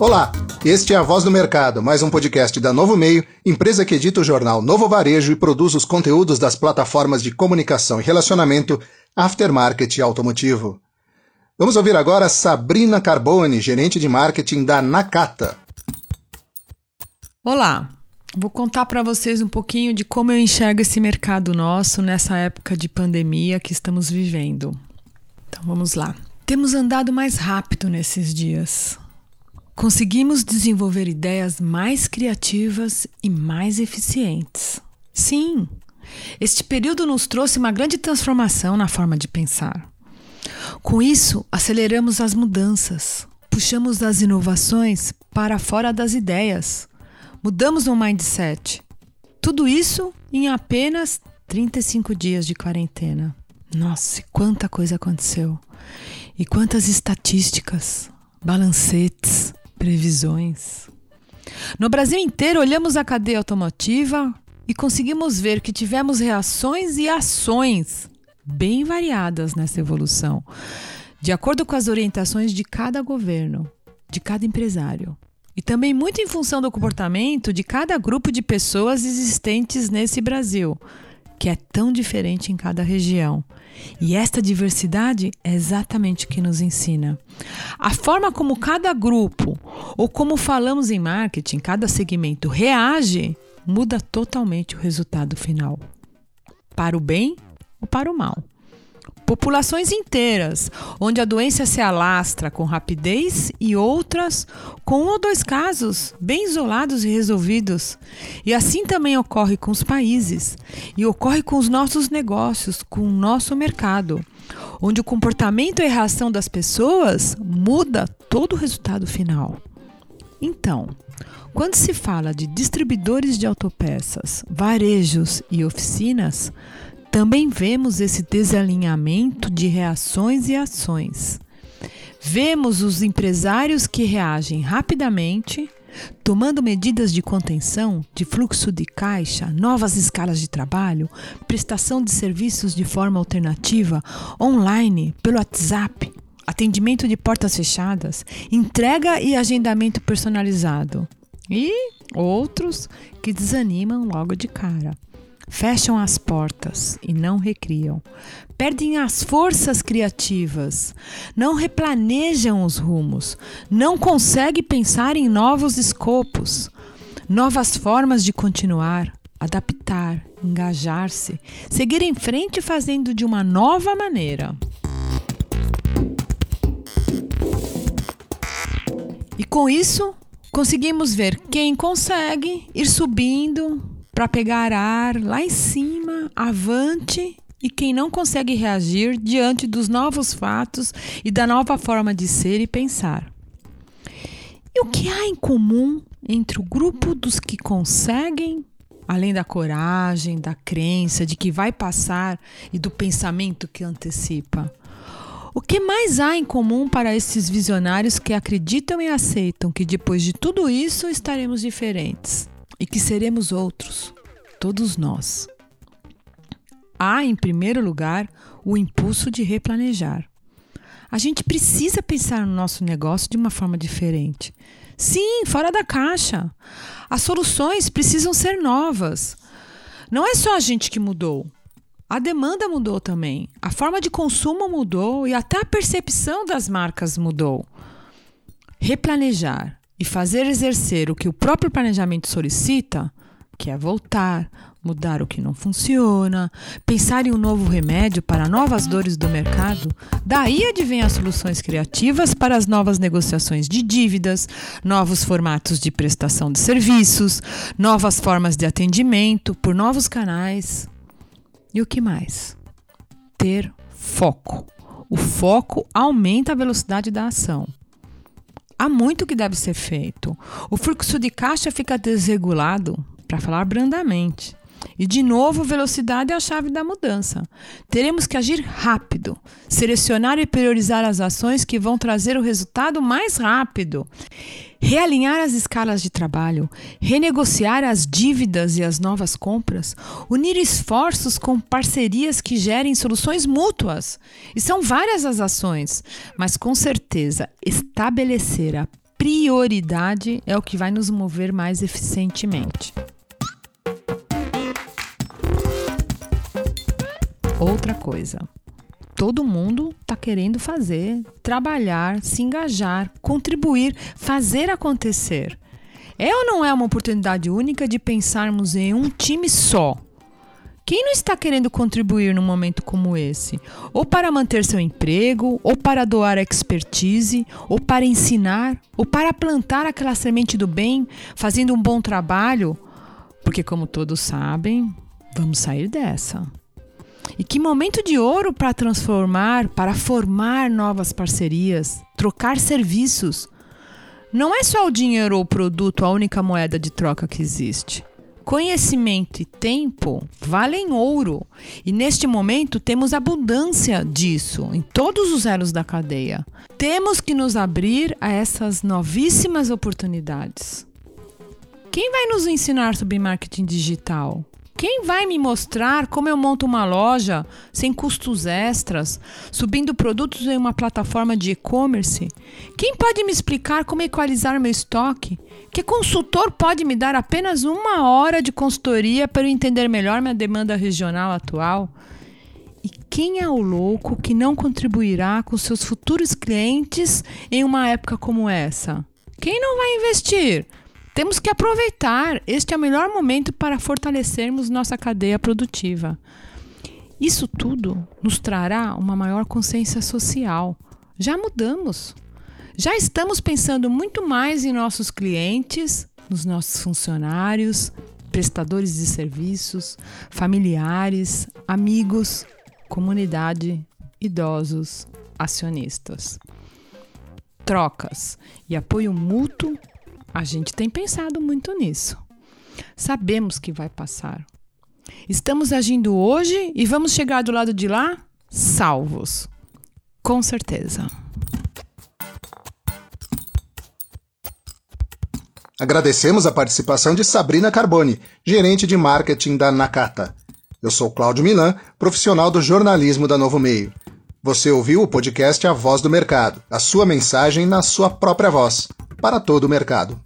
Olá, este é a Voz do Mercado, mais um podcast da Novo Meio, empresa que edita o jornal Novo Varejo e produz os conteúdos das plataformas de comunicação e relacionamento Aftermarket Automotivo. Vamos ouvir agora Sabrina Carbone, gerente de marketing da Nakata. Olá, vou contar para vocês um pouquinho de como eu enxergo esse mercado nosso nessa época de pandemia que estamos vivendo. Então vamos lá. Temos andado mais rápido nesses dias. Conseguimos desenvolver ideias mais criativas e mais eficientes. Sim, este período nos trouxe uma grande transformação na forma de pensar. Com isso, aceleramos as mudanças, puxamos as inovações para fora das ideias, mudamos o mindset. Tudo isso em apenas 35 dias de quarentena. Nossa, quanta coisa aconteceu! E quantas estatísticas, balancetes, previsões. No Brasil inteiro, olhamos a cadeia automotiva e conseguimos ver que tivemos reações e ações bem variadas nessa evolução, de acordo com as orientações de cada governo, de cada empresário. E também muito em função do comportamento de cada grupo de pessoas existentes nesse Brasil que é tão diferente em cada região. E esta diversidade é exatamente o que nos ensina. A forma como cada grupo, ou como falamos em marketing, cada segmento reage, muda totalmente o resultado final. Para o bem ou para o mal populações inteiras, onde a doença se alastra com rapidez e outras com um ou dois casos bem isolados e resolvidos. E assim também ocorre com os países e ocorre com os nossos negócios, com o nosso mercado, onde o comportamento e a reação das pessoas muda todo o resultado final. Então, quando se fala de distribuidores de autopeças, varejos e oficinas, também vemos esse desalinhamento de reações e ações. Vemos os empresários que reagem rapidamente, tomando medidas de contenção, de fluxo de caixa, novas escalas de trabalho, prestação de serviços de forma alternativa, online, pelo WhatsApp, atendimento de portas fechadas, entrega e agendamento personalizado. E outros que desanimam logo de cara fecham as portas e não recriam, perdem as forças criativas, não replanejam os rumos, não conseguem pensar em novos escopos, novas formas de continuar, adaptar, engajar-se, seguir em frente fazendo de uma nova maneira. E com isso, conseguimos ver quem consegue ir subindo, para pegar ar lá em cima, avante, e quem não consegue reagir diante dos novos fatos e da nova forma de ser e pensar. E o que há em comum entre o grupo dos que conseguem, além da coragem, da crença de que vai passar e do pensamento que antecipa? O que mais há em comum para esses visionários que acreditam e aceitam que depois de tudo isso estaremos diferentes? E que seremos outros, todos nós. Há, em primeiro lugar, o impulso de replanejar. A gente precisa pensar no nosso negócio de uma forma diferente. Sim, fora da caixa. As soluções precisam ser novas. Não é só a gente que mudou. A demanda mudou também. A forma de consumo mudou e até a percepção das marcas mudou. Replanejar e fazer exercer o que o próprio planejamento solicita, que é voltar, mudar o que não funciona, pensar em um novo remédio para novas dores do mercado, daí advém as soluções criativas para as novas negociações de dívidas, novos formatos de prestação de serviços, novas formas de atendimento por novos canais. E o que mais? Ter foco. O foco aumenta a velocidade da ação há muito que deve ser feito. O fluxo de caixa fica desregulado, para falar brandamente. E de novo, velocidade é a chave da mudança. Teremos que agir rápido, selecionar e priorizar as ações que vão trazer o resultado mais rápido, realinhar as escalas de trabalho, renegociar as dívidas e as novas compras, unir esforços com parcerias que gerem soluções mútuas. E são várias as ações, mas com certeza estabelecer a prioridade é o que vai nos mover mais eficientemente. Outra coisa. Todo mundo está querendo fazer, trabalhar, se engajar, contribuir, fazer acontecer. É ou não é uma oportunidade única de pensarmos em um time só? Quem não está querendo contribuir num momento como esse? Ou para manter seu emprego, ou para doar expertise, ou para ensinar, ou para plantar aquela semente do bem, fazendo um bom trabalho? Porque, como todos sabem, vamos sair dessa. E que momento de ouro para transformar, para formar novas parcerias, trocar serviços. Não é só o dinheiro ou o produto a única moeda de troca que existe. Conhecimento e tempo valem ouro, e neste momento temos abundância disso em todos os elos da cadeia. Temos que nos abrir a essas novíssimas oportunidades. Quem vai nos ensinar sobre marketing digital? Quem vai me mostrar como eu monto uma loja sem custos extras, subindo produtos em uma plataforma de e-commerce? Quem pode me explicar como equalizar meu estoque? Que consultor pode me dar apenas uma hora de consultoria para eu entender melhor minha demanda regional atual? E quem é o louco que não contribuirá com seus futuros clientes em uma época como essa? Quem não vai investir? Temos que aproveitar. Este é o melhor momento para fortalecermos nossa cadeia produtiva. Isso tudo nos trará uma maior consciência social. Já mudamos. Já estamos pensando muito mais em nossos clientes, nos nossos funcionários, prestadores de serviços, familiares, amigos, comunidade, idosos, acionistas. Trocas e apoio mútuo a gente tem pensado muito nisso. Sabemos que vai passar. Estamos agindo hoje e vamos chegar do lado de lá salvos. Com certeza. Agradecemos a participação de Sabrina Carboni, gerente de marketing da Nakata. Eu sou Cláudio Milan, profissional do jornalismo da Novo Meio. Você ouviu o podcast A Voz do Mercado, a sua mensagem na sua própria voz para todo o mercado.